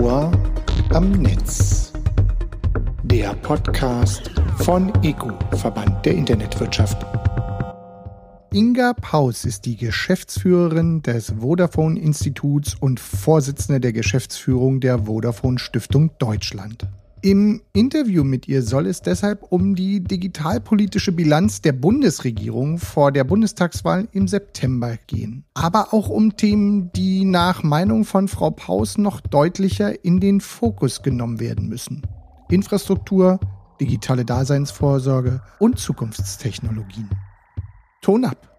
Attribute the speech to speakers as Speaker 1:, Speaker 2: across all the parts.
Speaker 1: Ohr am Netz. Der Podcast von EGU, Verband der Internetwirtschaft. Inga Paus ist die Geschäftsführerin des Vodafone Instituts und Vorsitzende der Geschäftsführung der Vodafone Stiftung Deutschland. Im Interview mit ihr soll es deshalb um die digitalpolitische Bilanz der Bundesregierung vor der Bundestagswahl im September gehen. Aber auch um Themen, die nach Meinung von Frau Paus noch deutlicher in den Fokus genommen werden müssen. Infrastruktur, digitale Daseinsvorsorge und Zukunftstechnologien. Ton ab.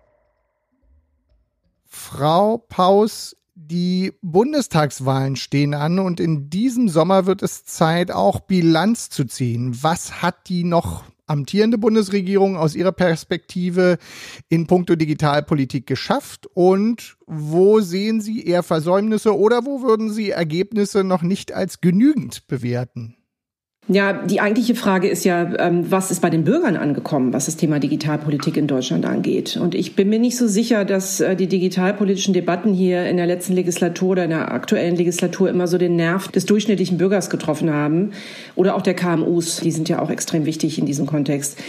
Speaker 1: Frau Paus die Bundestagswahlen stehen an und in diesem Sommer wird es Zeit, auch Bilanz zu ziehen. Was hat die noch amtierende Bundesregierung aus ihrer Perspektive in puncto Digitalpolitik geschafft und wo sehen Sie eher Versäumnisse oder wo würden Sie Ergebnisse noch nicht als genügend bewerten?
Speaker 2: Ja, die eigentliche Frage ist ja, ähm, was ist bei den Bürgern angekommen, was das Thema Digitalpolitik in Deutschland angeht. Und ich bin mir nicht so sicher, dass äh, die digitalpolitischen Debatten hier in der letzten Legislatur oder in der aktuellen Legislatur immer so den Nerv des durchschnittlichen Bürgers getroffen haben oder auch der KMUs. Die sind ja auch extrem wichtig in diesem Kontext.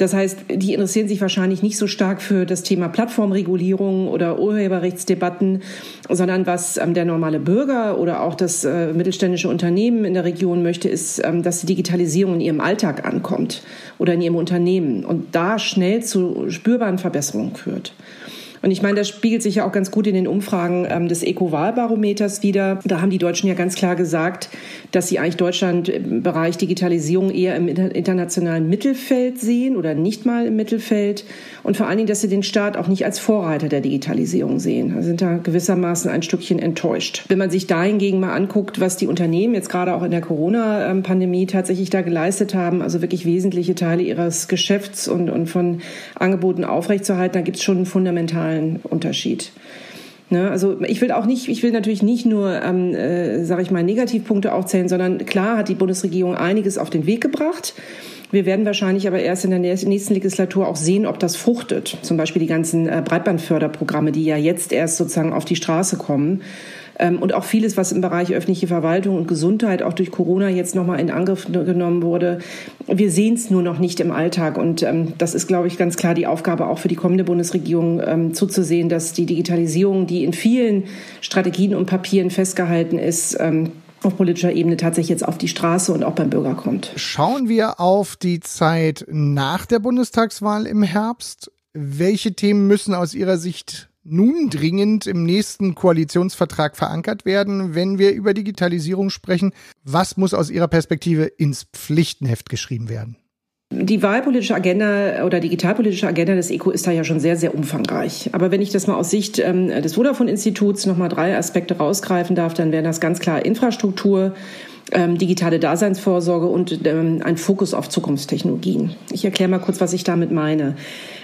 Speaker 2: Das heißt, die interessieren sich wahrscheinlich nicht so stark für das Thema Plattformregulierung oder Urheberrechtsdebatten, sondern was ähm, der normale Bürger oder auch das äh, mittelständische Unternehmen in der Region möchte, ist, ähm, dass die Digitalisierung in ihrem Alltag ankommt oder in ihrem Unternehmen und da schnell zu spürbaren Verbesserungen führt. Und ich meine, das spiegelt sich ja auch ganz gut in den Umfragen ähm, des Eco-Wahlbarometers wieder. Da haben die Deutschen ja ganz klar gesagt, dass sie eigentlich Deutschland im Bereich Digitalisierung eher im internationalen Mittelfeld sehen oder nicht mal im Mittelfeld. Und vor allen Dingen, dass sie den Staat auch nicht als Vorreiter der Digitalisierung sehen. Da sind da gewissermaßen ein Stückchen enttäuscht. Wenn man sich dahingegen mal anguckt, was die Unternehmen jetzt gerade auch in der Corona-Pandemie tatsächlich da geleistet haben, also wirklich wesentliche Teile ihres Geschäfts und, und von Angeboten aufrechtzuerhalten, da gibt es schon einen fundamentalen fundamentalen Unterschied. Ne, also ich will auch nicht, ich will natürlich nicht nur, ähm, äh, sage ich mal, Negativpunkte aufzählen, sondern klar hat die Bundesregierung einiges auf den Weg gebracht. Wir werden wahrscheinlich aber erst in der nächsten Legislatur auch sehen, ob das fruchtet. Zum Beispiel die ganzen äh, Breitbandförderprogramme, die ja jetzt erst sozusagen auf die Straße kommen. Ähm, und auch vieles, was im Bereich öffentliche Verwaltung und Gesundheit auch durch Corona jetzt nochmal in Angriff genommen wurde. Wir sehen es nur noch nicht im Alltag. Und ähm, das ist, glaube ich, ganz klar die Aufgabe auch für die kommende Bundesregierung ähm, zuzusehen, dass die Digitalisierung, die in vielen Strategien und Papieren festgehalten ist, auf politischer Ebene tatsächlich jetzt auf die Straße und auch beim Bürger kommt.
Speaker 1: Schauen wir auf die Zeit nach der Bundestagswahl im Herbst. Welche Themen müssen aus Ihrer Sicht nun dringend im nächsten Koalitionsvertrag verankert werden, wenn wir über Digitalisierung sprechen? Was muss aus Ihrer Perspektive ins Pflichtenheft geschrieben werden?
Speaker 2: Die wahlpolitische Agenda oder digitalpolitische Agenda des ECO ist da ja schon sehr, sehr umfangreich. Aber wenn ich das mal aus Sicht ähm, des Vodafone-Instituts nochmal drei Aspekte rausgreifen darf, dann wären das ganz klar Infrastruktur, ähm, digitale Daseinsvorsorge und ähm, ein Fokus auf Zukunftstechnologien. Ich erkläre mal kurz, was ich damit meine.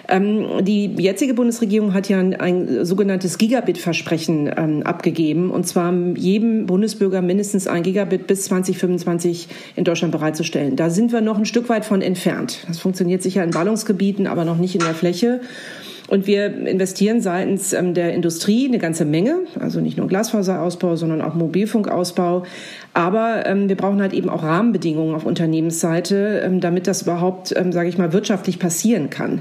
Speaker 2: Ähm, die jetzige Bundesregierung hat ja ein, ein sogenanntes Gigabit-Versprechen ähm, abgegeben, und zwar jedem Bundesbürger mindestens ein Gigabit bis 2025 in Deutschland bereitzustellen. Da sind wir noch ein Stück weit von entfernt. Das funktioniert sicher in Ballungsgebieten, aber noch nicht in der Fläche. Und wir investieren seitens ähm, der Industrie eine ganze Menge, also nicht nur Glasfaserausbau, sondern auch Mobilfunkausbau. Aber wir brauchen halt eben auch Rahmenbedingungen auf Unternehmensseite, damit das überhaupt, ähm, sage ich mal, wirtschaftlich passieren kann.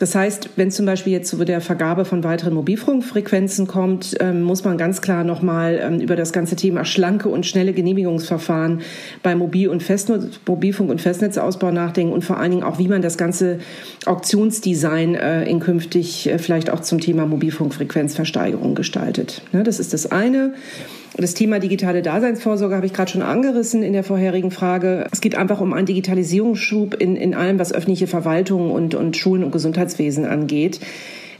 Speaker 2: Das heißt, wenn zum Beispiel jetzt zu der Vergabe von weiteren Mobilfunkfrequenzen kommt, ähm, muss man ganz klar nochmal ähm, über das ganze Thema schlanke und schnelle Genehmigungsverfahren bei Mobil- und Festnetz, Mobilfunk- und Festnetzausbau nachdenken und vor allen Dingen auch, wie man das ganze Auktionsdesign äh, in künftig äh, vielleicht auch zum Thema Mobilfunkfrequenzversteigerung gestaltet. Ne, das ist das eine. Das Thema digitale Daseinsvorsorge habe ich gerade schon angerissen in der vorherigen Frage. Es geht einfach um einen Digitalisierungsschub in, in allem, was öffentliche Verwaltung und, und Schulen und Gesundheitswesen angeht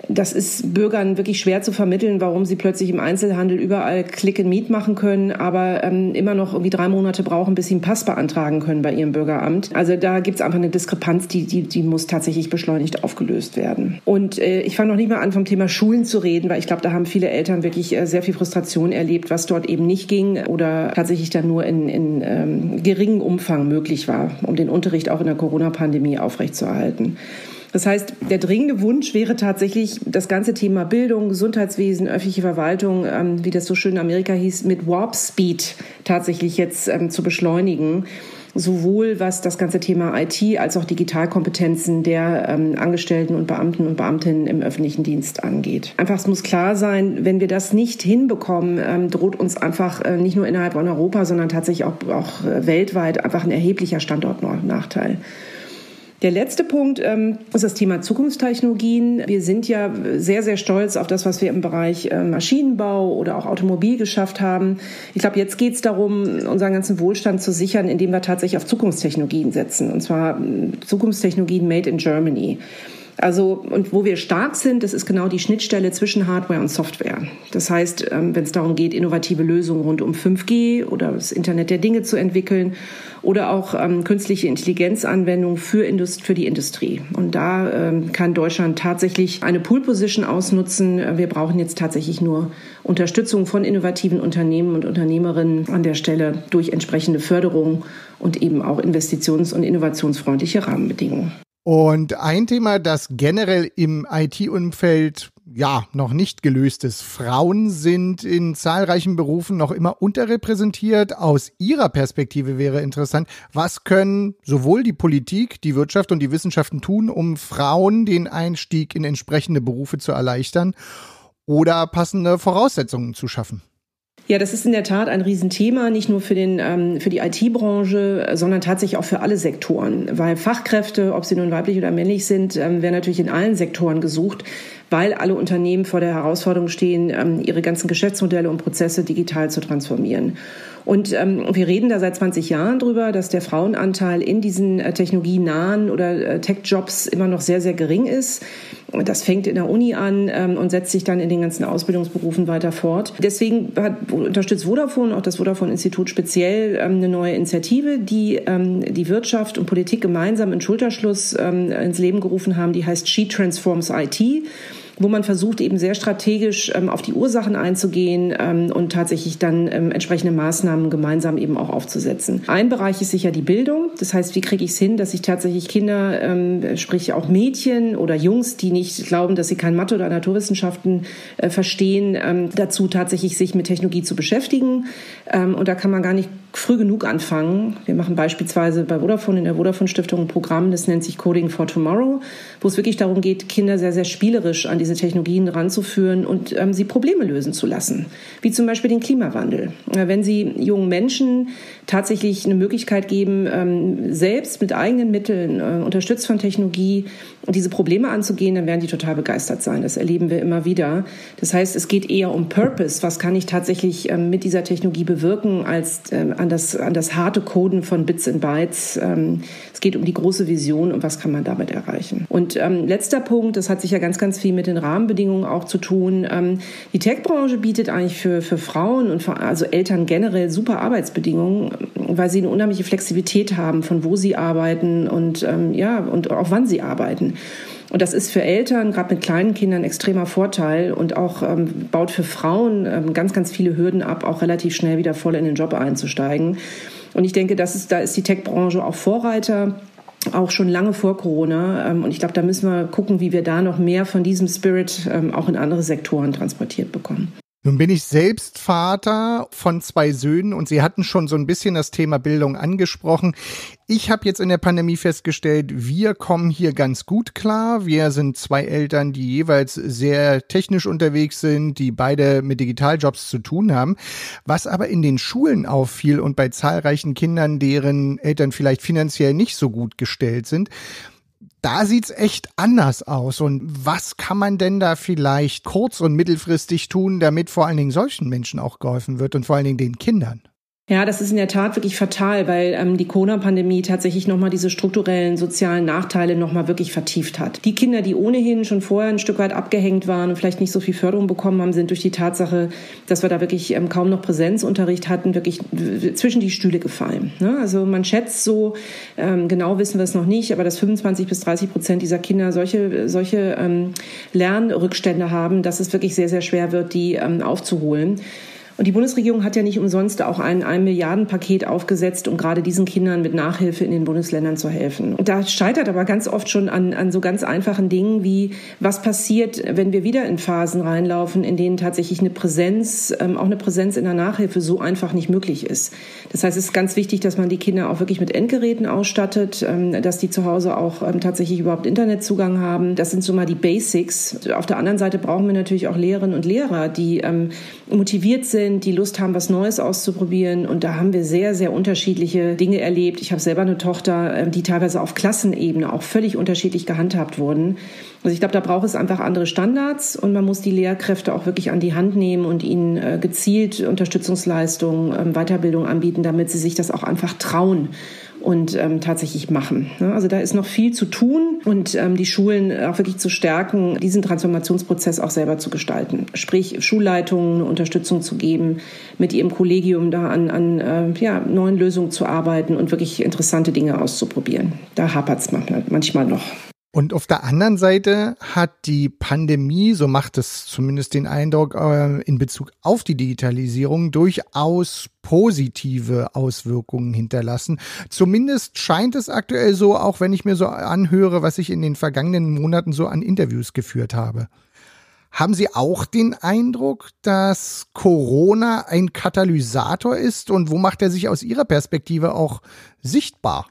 Speaker 2: das ist Bürgern wirklich schwer zu vermitteln, warum sie plötzlich im Einzelhandel überall Click and Meet machen können, aber ähm, immer noch irgendwie drei Monate brauchen, bis sie einen Pass beantragen können bei ihrem Bürgeramt. Also da gibt es einfach eine Diskrepanz, die, die, die muss tatsächlich beschleunigt aufgelöst werden. Und äh, ich fange noch nicht mal an, vom Thema Schulen zu reden, weil ich glaube, da haben viele Eltern wirklich äh, sehr viel Frustration erlebt, was dort eben nicht ging oder tatsächlich dann nur in, in ähm, geringem Umfang möglich war, um den Unterricht auch in der Corona-Pandemie aufrechtzuerhalten. Das heißt, der dringende Wunsch wäre tatsächlich, das ganze Thema Bildung, Gesundheitswesen, öffentliche Verwaltung, ähm, wie das so schön in Amerika hieß, mit Warp Speed tatsächlich jetzt ähm, zu beschleunigen sowohl was das ganze Thema IT als auch Digitalkompetenzen der ähm, Angestellten und Beamten und Beamtinnen im öffentlichen Dienst angeht. Einfach, es muss klar sein, wenn wir das nicht hinbekommen, ähm, droht uns einfach äh, nicht nur innerhalb von Europa, sondern tatsächlich auch, auch äh, weltweit einfach ein erheblicher Standortnachteil. Der letzte Punkt ähm, ist das Thema Zukunftstechnologien. Wir sind ja sehr, sehr stolz auf das, was wir im Bereich äh, Maschinenbau oder auch Automobil geschafft haben. Ich glaube, jetzt geht es darum, unseren ganzen Wohlstand zu sichern, indem wir tatsächlich auf Zukunftstechnologien setzen. Und zwar äh, Zukunftstechnologien made in Germany. Also, und wo wir stark sind, das ist genau die Schnittstelle zwischen Hardware und Software. Das heißt, ähm, wenn es darum geht, innovative Lösungen rund um 5G oder das Internet der Dinge zu entwickeln oder auch ähm, künstliche Intelligenzanwendungen für, Indust für die Industrie. Und da ähm, kann Deutschland tatsächlich eine Pool-Position ausnutzen. Wir brauchen jetzt tatsächlich nur Unterstützung von innovativen Unternehmen und Unternehmerinnen an der Stelle durch entsprechende Förderung und eben auch investitions- und innovationsfreundliche Rahmenbedingungen.
Speaker 1: Und ein Thema, das generell im IT-Umfeld ja noch nicht gelöst ist. Frauen sind in zahlreichen Berufen noch immer unterrepräsentiert. Aus Ihrer Perspektive wäre interessant, was können sowohl die Politik, die Wirtschaft und die Wissenschaften tun, um Frauen den Einstieg in entsprechende Berufe zu erleichtern oder passende Voraussetzungen zu schaffen?
Speaker 2: Ja, das ist in der Tat ein Riesenthema, nicht nur für, den, ähm, für die IT-Branche, sondern tatsächlich auch für alle Sektoren. Weil Fachkräfte, ob sie nun weiblich oder männlich sind, ähm, werden natürlich in allen Sektoren gesucht, weil alle Unternehmen vor der Herausforderung stehen, ähm, ihre ganzen Geschäftsmodelle und Prozesse digital zu transformieren. Und ähm, wir reden da seit 20 Jahren drüber, dass der Frauenanteil in diesen äh, technologienahen oder äh, Tech-Jobs immer noch sehr, sehr gering ist. Das fängt in der Uni an ähm, und setzt sich dann in den ganzen Ausbildungsberufen weiter fort. Deswegen hat, unterstützt Vodafone, auch das Vodafone-Institut speziell, ähm, eine neue Initiative, die ähm, die Wirtschaft und Politik gemeinsam in Schulterschluss ähm, ins Leben gerufen haben. Die heißt She Transforms IT wo man versucht, eben sehr strategisch ähm, auf die Ursachen einzugehen ähm, und tatsächlich dann ähm, entsprechende Maßnahmen gemeinsam eben auch aufzusetzen. Ein Bereich ist sicher die Bildung. Das heißt, wie kriege ich es hin, dass ich tatsächlich Kinder, ähm, sprich auch Mädchen oder Jungs, die nicht glauben, dass sie kein Mathe oder Naturwissenschaften äh, verstehen, ähm, dazu tatsächlich sich mit Technologie zu beschäftigen. Ähm, und da kann man gar nicht früh genug anfangen. Wir machen beispielsweise bei Vodafone in der Vodafone Stiftung ein Programm, das nennt sich Coding for Tomorrow, wo es wirklich darum geht, Kinder sehr, sehr spielerisch an diese Technologien ranzuführen und ähm, sie Probleme lösen zu lassen, wie zum Beispiel den Klimawandel. Wenn Sie jungen Menschen tatsächlich eine Möglichkeit geben, ähm, selbst mit eigenen Mitteln, äh, unterstützt von Technologie, diese Probleme anzugehen, dann werden die total begeistert sein. Das erleben wir immer wieder. Das heißt, es geht eher um Purpose. Was kann ich tatsächlich ähm, mit dieser Technologie bewirken, als ähm, an, das, an das harte Coden von Bits und Bytes. Ähm, es geht um die große Vision und was kann man damit erreichen. Und ähm, letzter Punkt, das hat sich ja ganz, ganz viel mit den Rahmenbedingungen auch zu tun. Ähm, die Tech-Branche bietet eigentlich für, für Frauen und für, also Eltern generell super Arbeitsbedingungen, weil sie eine unheimliche Flexibilität haben, von wo sie arbeiten und ähm, ja, und auch wann sie arbeiten. Und das ist für Eltern, gerade mit kleinen Kindern, extremer Vorteil und auch ähm, baut für Frauen ähm, ganz, ganz viele Hürden ab, auch relativ schnell wieder voll in den Job einzusteigen. Und ich denke, das ist, da ist die Tech-Branche auch Vorreiter auch schon lange vor Corona. Ähm, und ich glaube, da müssen wir gucken, wie wir da noch mehr von diesem Spirit ähm, auch in andere Sektoren transportiert bekommen.
Speaker 1: Nun bin ich selbst Vater von zwei Söhnen und Sie hatten schon so ein bisschen das Thema Bildung angesprochen. Ich habe jetzt in der Pandemie festgestellt, wir kommen hier ganz gut klar. Wir sind zwei Eltern, die jeweils sehr technisch unterwegs sind, die beide mit Digitaljobs zu tun haben. Was aber in den Schulen auffiel und bei zahlreichen Kindern, deren Eltern vielleicht finanziell nicht so gut gestellt sind, da sieht's echt anders aus. Und was kann man denn da vielleicht kurz- und mittelfristig tun, damit vor allen Dingen solchen Menschen auch geholfen wird und vor allen Dingen den Kindern?
Speaker 2: Ja, das ist in der Tat wirklich fatal, weil ähm, die Corona-Pandemie tatsächlich nochmal diese strukturellen sozialen Nachteile nochmal wirklich vertieft hat. Die Kinder, die ohnehin schon vorher ein Stück weit abgehängt waren und vielleicht nicht so viel Förderung bekommen haben, sind durch die Tatsache, dass wir da wirklich ähm, kaum noch Präsenzunterricht hatten, wirklich zwischen die Stühle gefallen. Ne? Also man schätzt so, ähm, genau wissen wir es noch nicht, aber dass 25 bis 30 Prozent dieser Kinder solche, solche ähm, Lernrückstände haben, dass es wirklich sehr, sehr schwer wird, die ähm, aufzuholen. Und die Bundesregierung hat ja nicht umsonst auch ein, ein Milliardenpaket aufgesetzt, um gerade diesen Kindern mit Nachhilfe in den Bundesländern zu helfen. Und da scheitert aber ganz oft schon an, an so ganz einfachen Dingen wie, was passiert, wenn wir wieder in Phasen reinlaufen, in denen tatsächlich eine Präsenz, ähm, auch eine Präsenz in der Nachhilfe so einfach nicht möglich ist. Das heißt, es ist ganz wichtig, dass man die Kinder auch wirklich mit Endgeräten ausstattet, ähm, dass die zu Hause auch ähm, tatsächlich überhaupt Internetzugang haben. Das sind so mal die Basics. Auf der anderen Seite brauchen wir natürlich auch Lehrerinnen und Lehrer, die ähm, motiviert sind, die Lust haben, was Neues auszuprobieren. Und da haben wir sehr, sehr unterschiedliche Dinge erlebt. Ich habe selber eine Tochter, die teilweise auf Klassenebene auch völlig unterschiedlich gehandhabt wurden. Also ich glaube, da braucht es einfach andere Standards und man muss die Lehrkräfte auch wirklich an die Hand nehmen und ihnen äh, gezielt Unterstützungsleistungen, ähm, Weiterbildung anbieten, damit sie sich das auch einfach trauen und ähm, tatsächlich machen. Ne? Also da ist noch viel zu tun und ähm, die Schulen auch wirklich zu stärken, diesen Transformationsprozess auch selber zu gestalten. Sprich, Schulleitungen eine Unterstützung zu geben, mit ihrem Kollegium da an, an äh, ja, neuen Lösungen zu arbeiten und wirklich interessante Dinge auszuprobieren. Da hapert es manchmal noch.
Speaker 1: Und auf der anderen Seite hat die Pandemie, so macht es zumindest den Eindruck äh, in Bezug auf die Digitalisierung, durchaus positive Auswirkungen hinterlassen. Zumindest scheint es aktuell so, auch wenn ich mir so anhöre, was ich in den vergangenen Monaten so an Interviews geführt habe. Haben Sie auch den Eindruck, dass Corona ein Katalysator ist und wo macht er sich aus Ihrer Perspektive auch sichtbar?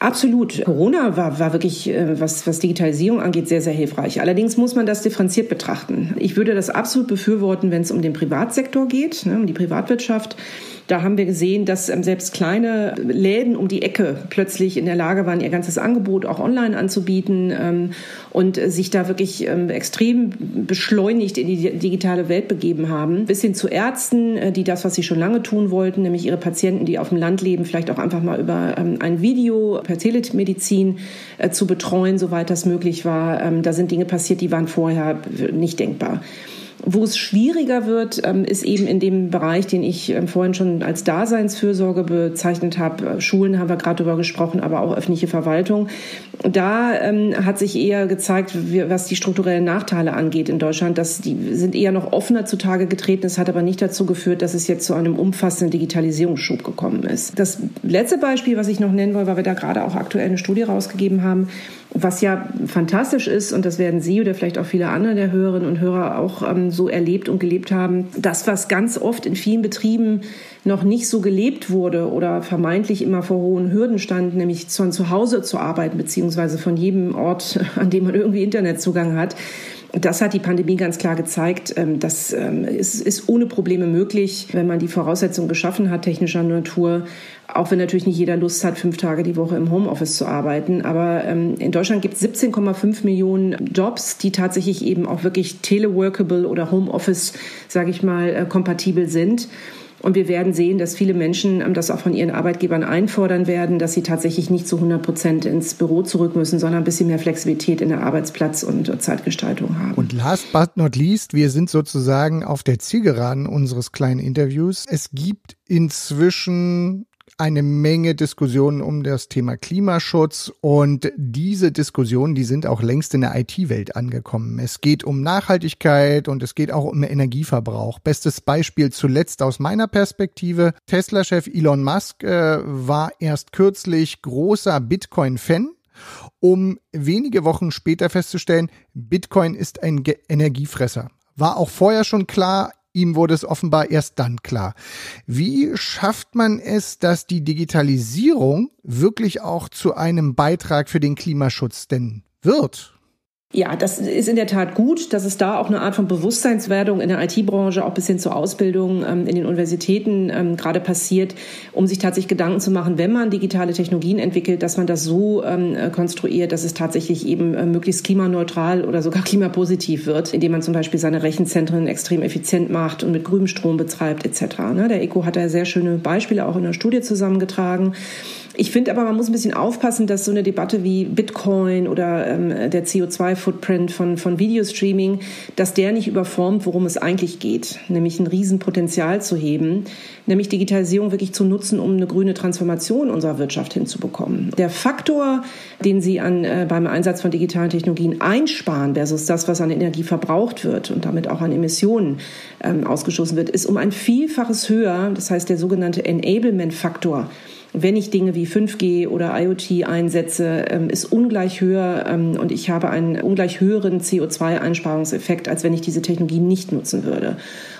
Speaker 2: Absolut. Corona war, war wirklich, äh, was, was Digitalisierung angeht, sehr, sehr hilfreich. Allerdings muss man das differenziert betrachten. Ich würde das absolut befürworten, wenn es um den Privatsektor geht, ne, um die Privatwirtschaft. Da haben wir gesehen, dass ähm, selbst kleine Läden um die Ecke plötzlich in der Lage waren, ihr ganzes Angebot auch online anzubieten ähm, und sich da wirklich ähm, extrem beschleunigt in die digitale Welt begeben haben. Bis hin zu Ärzten, äh, die das, was sie schon lange tun wollten, nämlich ihre Patienten, die auf dem Land leben, vielleicht auch einfach mal über ein Video per Telemedizin äh, zu betreuen, soweit das möglich war. Da sind Dinge passiert, die waren vorher nicht denkbar. Wo es schwieriger wird, ähm, ist eben in dem Bereich, den ich ähm, vorhin schon als Daseinsfürsorge bezeichnet habe. Schulen haben wir gerade darüber gesprochen, aber auch öffentliche Verwaltung. Da ähm, hat sich eher gezeigt, was die strukturellen Nachteile angeht in Deutschland, dass die sind eher noch offener zutage getreten. Es hat aber nicht dazu geführt, dass es jetzt zu einem umfassenden Digitalisierungsschub gekommen ist. Das letzte Beispiel, was ich noch nennen wollte, weil wir da gerade auch aktuell eine Studie rausgegeben haben, was ja fantastisch ist, und das werden Sie oder vielleicht auch viele andere der Hörerinnen und Hörer auch ähm, so erlebt und gelebt haben, das, was ganz oft in vielen Betrieben noch nicht so gelebt wurde oder vermeintlich immer vor hohen Hürden stand, nämlich von zu Hause zu arbeiten, beziehungsweise von jedem Ort, an dem man irgendwie Internetzugang hat, das hat die Pandemie ganz klar gezeigt. Ähm, das ähm, ist, ohne Probleme möglich, wenn man die Voraussetzungen geschaffen hat, technischer Natur. Auch wenn natürlich nicht jeder Lust hat, fünf Tage die Woche im Homeoffice zu arbeiten. Aber ähm, in Deutschland gibt es 17,5 Millionen Jobs, die tatsächlich eben auch wirklich teleworkable oder Homeoffice, sage ich mal, äh, kompatibel sind. Und wir werden sehen, dass viele Menschen ähm, das auch von ihren Arbeitgebern einfordern werden, dass sie tatsächlich nicht zu 100 Prozent ins Büro zurück müssen, sondern ein bisschen mehr Flexibilität in der Arbeitsplatz- und Zeitgestaltung haben.
Speaker 1: Und last but not least, wir sind sozusagen auf der Zielgeraden unseres kleinen Interviews. Es gibt inzwischen eine Menge Diskussionen um das Thema Klimaschutz und diese Diskussionen, die sind auch längst in der IT-Welt angekommen. Es geht um Nachhaltigkeit und es geht auch um Energieverbrauch. Bestes Beispiel zuletzt aus meiner Perspektive. Tesla-Chef Elon Musk äh, war erst kürzlich großer Bitcoin-Fan um wenige Wochen später festzustellen, Bitcoin ist ein Energiefresser. War auch vorher schon klar, Ihm wurde es offenbar erst dann klar. Wie schafft man es, dass die Digitalisierung wirklich auch zu einem Beitrag für den Klimaschutz denn wird?
Speaker 2: Ja, das ist in der Tat gut, dass es da auch eine Art von Bewusstseinswerdung in der IT-Branche, auch bis hin zur Ausbildung ähm, in den Universitäten ähm, gerade passiert, um sich tatsächlich Gedanken zu machen, wenn man digitale Technologien entwickelt, dass man das so ähm, äh, konstruiert, dass es tatsächlich eben äh, möglichst klimaneutral oder sogar klimapositiv wird, indem man zum Beispiel seine Rechenzentren extrem effizient macht und mit grünem Strom betreibt etc. Ne? Der ECO hat da sehr schöne Beispiele auch in der Studie zusammengetragen. Ich finde aber, man muss ein bisschen aufpassen, dass so eine Debatte wie Bitcoin oder ähm, der CO2-Footprint von, von Videostreaming, dass der nicht überformt, worum es eigentlich geht, nämlich ein Riesenpotenzial zu heben, nämlich Digitalisierung wirklich zu nutzen, um eine grüne Transformation unserer Wirtschaft hinzubekommen. Der Faktor, den Sie an, äh, beim Einsatz von digitalen Technologien einsparen versus das, was an Energie verbraucht wird und damit auch an Emissionen ähm, ausgestoßen wird, ist um ein Vielfaches höher. Das heißt, der sogenannte Enablement-Faktor wenn ich Dinge wie 5G oder IoT einsetze, ähm, ist ungleich höher ähm, und ich habe einen ungleich höheren CO2-Einsparungseffekt, als wenn ich diese Technologie nicht nutzen würde.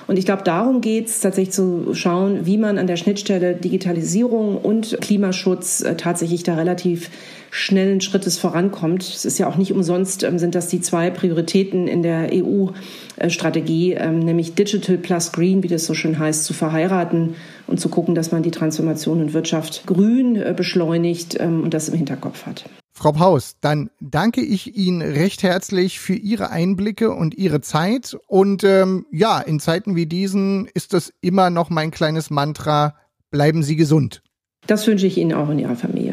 Speaker 2: Und ich glaube, darum geht es tatsächlich zu schauen, wie man an der Schnittstelle Digitalisierung und Klimaschutz äh, tatsächlich da relativ schnellen Schrittes vorankommt. Es ist ja auch nicht umsonst, ähm, sind das die zwei Prioritäten in der EU-Strategie, ähm, nämlich Digital plus Green, wie das so schön heißt, zu verheiraten und zu gucken, dass man die Transformation in Wirtschaft grün äh, beschleunigt ähm, und das im Hinterkopf hat.
Speaker 1: Frau Paus, dann danke ich Ihnen recht herzlich für Ihre Einblicke und Ihre Zeit. Und ähm, ja, in Zeiten wie diesen ist das immer noch mein kleines Mantra, bleiben Sie gesund.
Speaker 2: Das wünsche ich Ihnen auch in Ihrer Familie.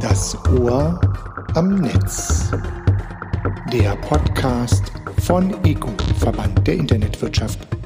Speaker 1: Das Ohr am Netz. Der Podcast von EGU, Verband der Internetwirtschaft.